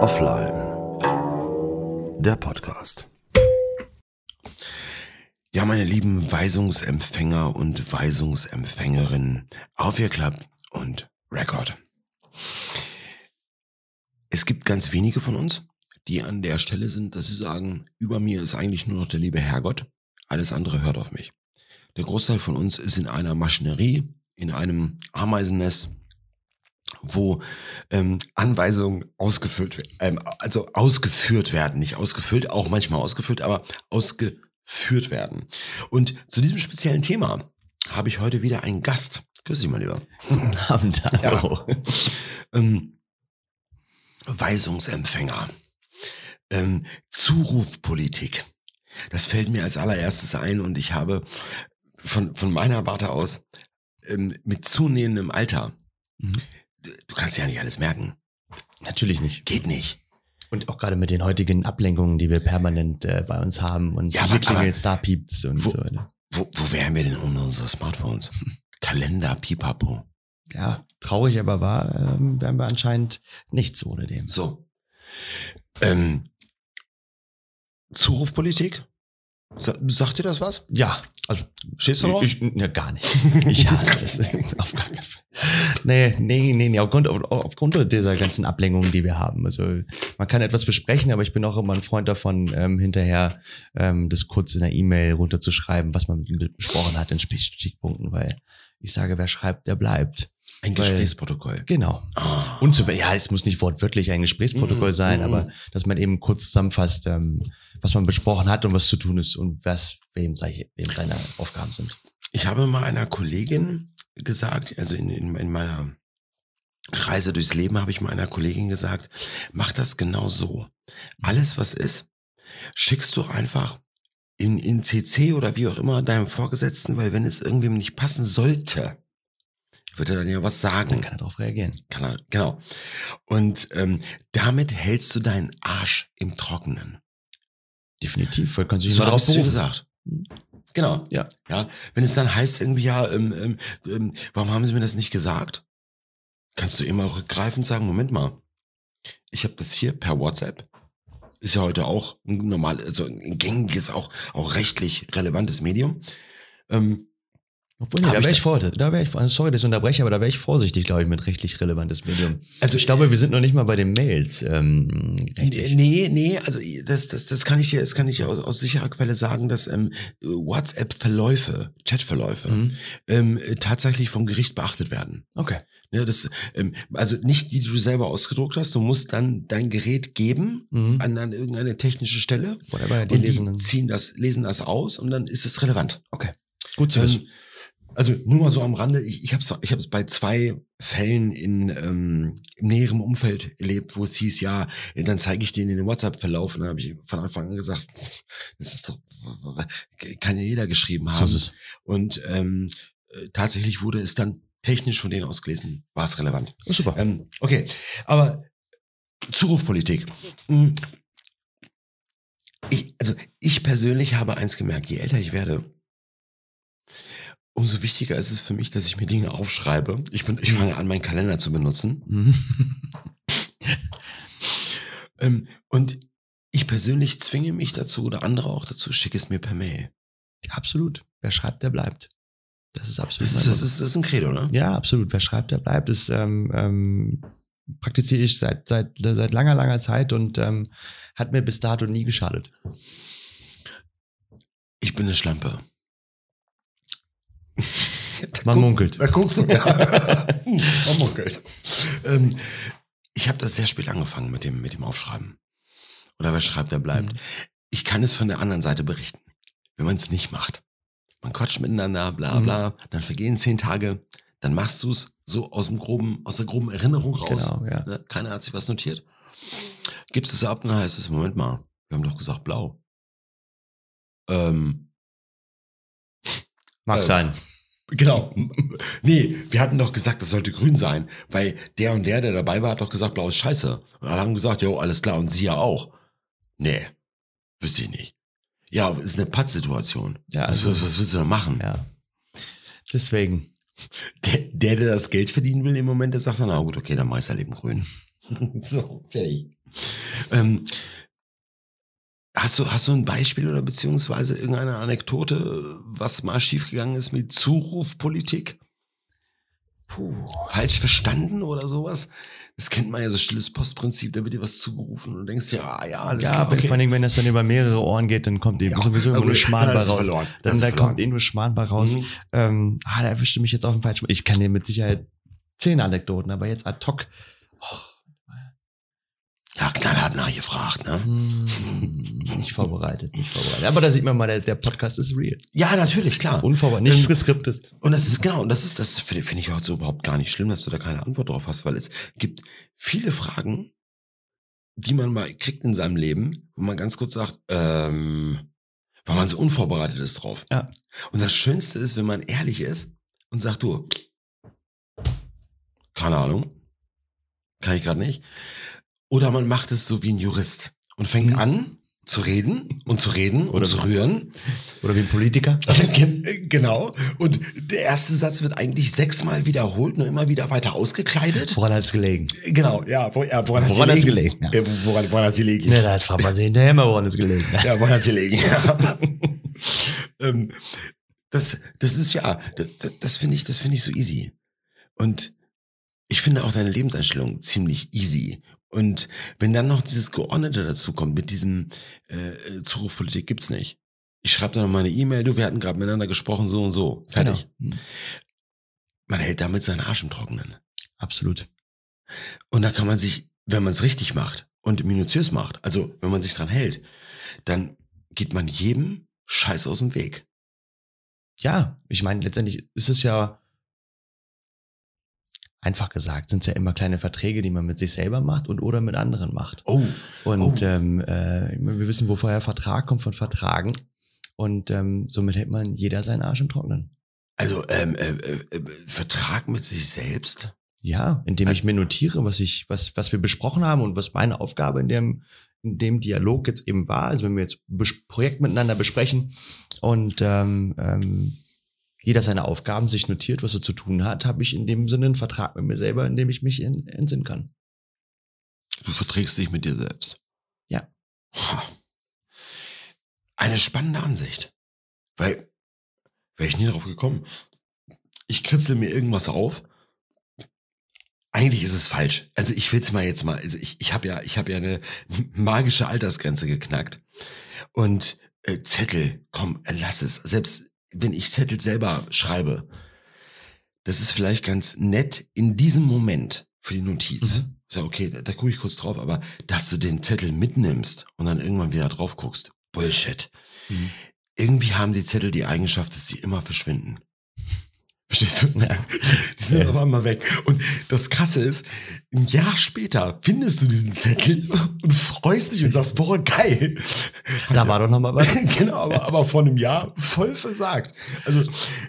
Offline. Der Podcast. Ja, meine lieben Weisungsempfänger und Weisungsempfängerinnen, aufgeklappt und Record. Es gibt ganz wenige von uns, die an der Stelle sind, dass sie sagen, über mir ist eigentlich nur noch der liebe Herrgott, alles andere hört auf mich. Der Großteil von uns ist in einer Maschinerie, in einem Ameisennest, wo ähm, Anweisungen ausgefüllt, ähm, also ausgeführt werden, nicht ausgefüllt, auch manchmal ausgefüllt, aber ausgeführt werden. Und zu diesem speziellen Thema habe ich heute wieder einen Gast. Grüß dich mal lieber. Guten Abend, hallo. Ja. Ähm, Weisungsempfänger. Ähm, Zurufpolitik. Das fällt mir als allererstes ein und ich habe von, von meiner Warte aus ähm, mit zunehmendem Alter, Mhm. Du kannst ja nicht alles merken. Natürlich nicht. Geht nicht. Und auch gerade mit den heutigen Ablenkungen, die wir permanent äh, bei uns haben und Ja, hier klingelt's, da piept's und Wo- so weiter. Wo, wo wären wir denn ohne unsere Smartphones? Kalender, Pipapo. Ja, traurig aber wahr, ähm, wären wir anscheinend nichts ohne dem. So. Ähm, Zurufpolitik? Sa sagt dir das was? Ja, also Stehst du drauf? ich, ne, gar nicht. Ich hasse es. Auf gar keinen Fall. Nee, nee, nee, nee. Aufgrund, auf, aufgrund dieser ganzen Ablenkungen, die wir haben. Also man kann etwas besprechen, aber ich bin auch immer ein Freund davon, ähm, hinterher ähm, das kurz in der E-Mail runterzuschreiben, was man besprochen hat in Stichpunkten, weil ich sage, wer schreibt, der bleibt. Ein Weil- Gesprächsprotokoll. Genau. Ah. Und zu, ja, es muss nicht wortwörtlich ein Gesprächsprotokoll Mhm, sein, mhm. aber dass man eben kurz zusammenfasst, ähm, was man besprochen hat und was zu tun ist und was wem, seine- wem seine Aufgaben sind. Ich habe mal einer Kollegin gesagt, also in, in, in meiner Reise durchs Leben habe ich mal einer Kollegin gesagt, mach das genau so. Alles, was ist, schickst du einfach in, in CC oder wie auch immer deinem Vorgesetzten, weil wenn es irgendwem nicht passen sollte, wird er dann ja was Dann sagen. kann er darauf reagieren. Kann er, genau. Und ähm, damit hältst du deinen Arsch im Trockenen. Definitiv, weil kannst du dich So dir berufen. gesagt. Genau. Ja. Ja. Wenn es dann heißt irgendwie, ja, ähm, ähm, ähm, warum haben Sie mir das nicht gesagt? Kannst du immer rückgreifend sagen, Moment mal, ich habe das hier per WhatsApp. Ist ja heute auch ein normal, also ein gängiges, auch, auch rechtlich relevantes Medium. Ähm, Obwohl, nee, da wäre ich vorsichtig. Da wäre ich, sorry, dass ich unterbreche, aber da wäre ich vorsichtig, glaube ich, mit rechtlich relevantes Medium. also Ich glaube, wir sind noch nicht mal bei den Mails ähm, rechtlich. Nee, nee, also das, das, das kann ich dir, das kann ich aus, aus sicherer Quelle sagen, dass ähm, WhatsApp-Verläufe, Chat-Verläufe, Mhm. ähm, äh, tatsächlich vom Gericht beachtet werden. Okay. Ja, das, ähm, also nicht die, die du selber ausgedruckt hast, du musst dann dein Gerät geben Mhm. an, an irgendeine technische Stelle Whatever, die und lesen die dann. ziehen das, lesen das aus und dann ist es relevant. Okay. Gut zu wissen. Ähm, also nur mal so am Rande, ich, ich habe es ich hab's bei zwei Fällen in ähm, im näheren Umfeld erlebt, wo es hieß, ja, dann zeige ich denen den WhatsApp-Verlauf und dann habe ich von Anfang an gesagt, das ist doch, kann ja jeder geschrieben so haben. ist es. Und ähm, äh, tatsächlich wurde es dann technisch von denen ausgelesen, war es relevant. Oh, super. Ähm, okay, aber Zurufpolitik. Hm. Ich, also ich persönlich habe eins gemerkt, je älter ich werde, umso wichtiger ist es für mich, dass ich mir Dinge aufschreibe. Ich, bin, ich fange an, meinen Kalender zu benutzen. Ähm, und ich persönlich zwinge mich dazu oder andere auch dazu, schicke es mir per Mail. absolut. Wer schreibt, der bleibt. Das ist absolut. Das ist, das ist, das ist ein Credo, ne? Ja, absolut. Wer schreibt, der bleibt. Das ähm, ähm, praktiziere ich seit, seit, seit langer, langer Zeit und ähm, hat mir bis dato nie geschadet. Ich bin eine Schlampe. Man Guck- munkelt. Da guckst du. Ja. Man munkelt. Ähm, ich habe das sehr spät angefangen mit dem, mit dem Aufschreiben. Oder wer schreibt, der bleibt. Mhm. Ich kann es von der anderen Seite berichten, wenn man es nicht macht. Man quatscht miteinander, bla Mhm. bla, dann vergehen zehn Tage, dann machst du es so aus dem groben, aus der groben Erinnerung raus. Genau, ja. Ne? Keiner hat sich was notiert. Gibst es ab und dann heißt es, Moment mal, wir haben doch gesagt blau. Ähm, Mag Äh, sein. Genau. Nee, wir hatten doch gesagt, das sollte grün sein, weil der und der, der dabei war, hat doch gesagt, blau ist scheiße. Und alle haben gesagt, jo, alles klar, und sie ja auch. Nee, wüsste ich nicht. Ja, ist eine Pattsituation. Ja, was, also- was, was willst du da machen? Ja. Deswegen. Der, der, der das Geld verdienen will im Moment, der sagt dann, na gut, okay, dann mach ich's halt eben grün. so, fertig. Ähm, hast, du, hast du ein Beispiel oder beziehungsweise irgendeine Anekdote, was mal schiefgegangen ist mit Zurufpolitik? Puh, falsch verstanden oder sowas? Das kennt man ja, so stilles Postprinzip, da wird dir was zugerufen und du denkst ja, ah ja, alles Ja, klar, aber vor allem, wenn das dann über mehrere Ohren geht, dann kommt eben Ja, sowieso immer nur dann Schmarrn bei hast du raus. verloren. Dann da verloren. kommt eh nur Schmarrn bei raus. Mhm. Ähm, ah, da erwischte mich jetzt auf den falschen. Ich kann dir mit Sicherheit zehn Anekdoten, aber jetzt ad hoc. Ja, knallhart nachgefragt, ne? Hm, nicht vorbereitet, nicht vorbereitet. Aber da sieht man mal, der, der Podcast ist real. Ja, natürlich, klar. Unvorbereitet, nichts Ähm, geskriptet. Und das ist genau, und das ist, das finde finde ich auch so überhaupt gar nicht schlimm, dass du da keine Antwort drauf hast, weil es gibt viele Fragen, die man mal kriegt in seinem Leben, wo man ganz kurz sagt, ähm, weil man so unvorbereitet ist drauf. Ja. Und das Schönste ist, wenn man ehrlich ist und sagt, du, keine Ahnung, kann ich gerade nicht. Oder man macht es so wie ein Jurist und fängt Mhm. an zu reden und zu reden und Oder- zu rühren. Oder wie ein Politiker. Ge- Genau. Und der erste Satz wird eigentlich sechsmal wiederholt, nur immer wieder weiter ausgekleidet. Woran hat's gelegen? Genau, ja. Wo, ja woran, Woran hat's hat's gelegen? gelegen, ja. Ja, woran, woran hat's gelegen? Ne, das fragt man sich hinterher mal, woran es gelegen Ja, woran hat's gelegen? Ja. ähm, das, das ist ja, das, das- das finde ich, das finde ich so easy. Und ich finde auch deine Lebenseinstellung ziemlich easy. Und wenn dann noch dieses Geordnete dazu kommt, mit diesem äh, äh, Zurufpolitik gibt's nicht. Ich schreibe dann noch mal eine E-Mail, du, wir hatten gerade miteinander gesprochen, so und so. Fertig. Genau. Hm, Man hält damit seinen Arsch im Trockenen. Absolut. Und da kann man sich, wenn man es richtig macht und minutiös macht, also wenn man sich dran hält, dann geht man jedem Scheiß aus dem Weg. Ja, ich meine, letztendlich ist es ja einfach gesagt, sind es ja immer kleine Verträge, die man mit sich selber macht und oder mit anderen macht. Oh, Und Oh. ähm, äh, wir wissen, woher Vertrag kommt von Vertragen. Und ähm, somit hält man jeder seinen Arsch im Trocknen. also ähm, äh, äh, äh, Vertrag mit sich selbst. Ja, indem ich mir notiere, was ich, was, was wir besprochen haben und was meine Aufgabe in dem, in dem Dialog jetzt eben war. Also wenn wir jetzt Bes Projekt miteinander besprechen und ähm, ähm, jeder seine Aufgaben sich notiert, was er zu tun hat, habe ich in dem Sinne einen Vertrag mit mir selber, in dem ich mich in, entsinnen kann. Du verträgst dich mit dir selbst. Ja. Eine spannende Ansicht. Weil, wäre ich nie drauf gekommen. Ich kritzel mir irgendwas auf. Eigentlich ist es falsch. Also ich will's mal jetzt mal, also ich, ich habe ja, ich habe ja eine magische Altersgrenze geknackt. Und äh, Zettel, komm, lass es. Selbst wenn ich Zettel selber schreibe, das ist vielleicht ganz nett in diesem Moment für die Notiz. Mhm. Ist ja okay, da, da gucke ich kurz drauf, aber dass du den Zettel mitnimmst und dann irgendwann wieder drauf guckst, Bullshit. Mhm. Irgendwie haben die Zettel die Eigenschaft, dass sie immer verschwinden. Verstehst du? Ja. Die sind Ja. aber immer weg. Und das Krasse ist, ein Jahr später findest du diesen Zettel und freust dich und sagst, boah, geil. Da war doch noch mal was. genau, aber, aber vor einem Jahr voll versagt. Also,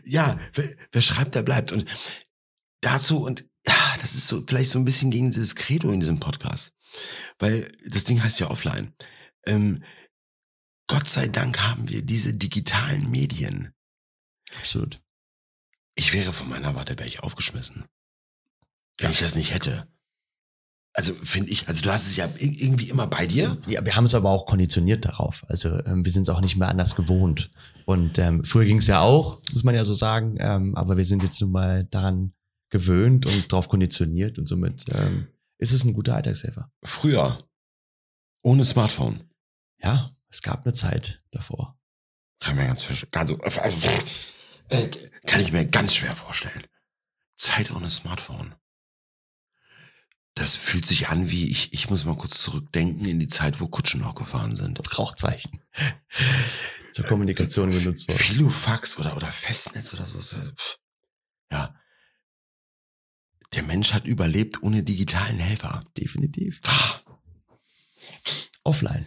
ja, wer, wer schreibt, der bleibt. Und dazu, und ja, das ist so vielleicht so ein bisschen gegen dieses Credo in diesem Podcast. Weil das Ding heißt ja offline. Ähm, Gott sei Dank haben wir diese digitalen Medien. Absolut. Ich wäre von meiner Warte, wäre ich aufgeschmissen. Wenn Ja. ich das nicht hätte. Also finde ich, also du hast es ja ir- irgendwie immer bei dir. Ja, wir haben es aber auch konditioniert darauf. Also ähm, wir sind es auch nicht mehr anders gewohnt. Und ähm, früher ging es ja auch, muss man ja so sagen, ähm, aber wir sind jetzt nun mal daran gewöhnt und darauf konditioniert und somit ähm, ist es ein guter Alltagshelfer. Früher. Ohne Smartphone. Ja, es gab eine Zeit davor. Kann mir ganz, ganz also, äh, kann ich mir ganz schwer vorstellen. Zeit ohne Smartphone. Das fühlt sich an wie, ich, ich muss mal kurz zurückdenken in die Zeit, wo Kutschen noch gefahren sind. Und Rauchzeichen zur Kommunikation genutzt worden. Filofax oder, oder Festnetz oder so. Ja. Der Mensch hat überlebt ohne digitalen Helfer. Definitiv. Ah, Offline.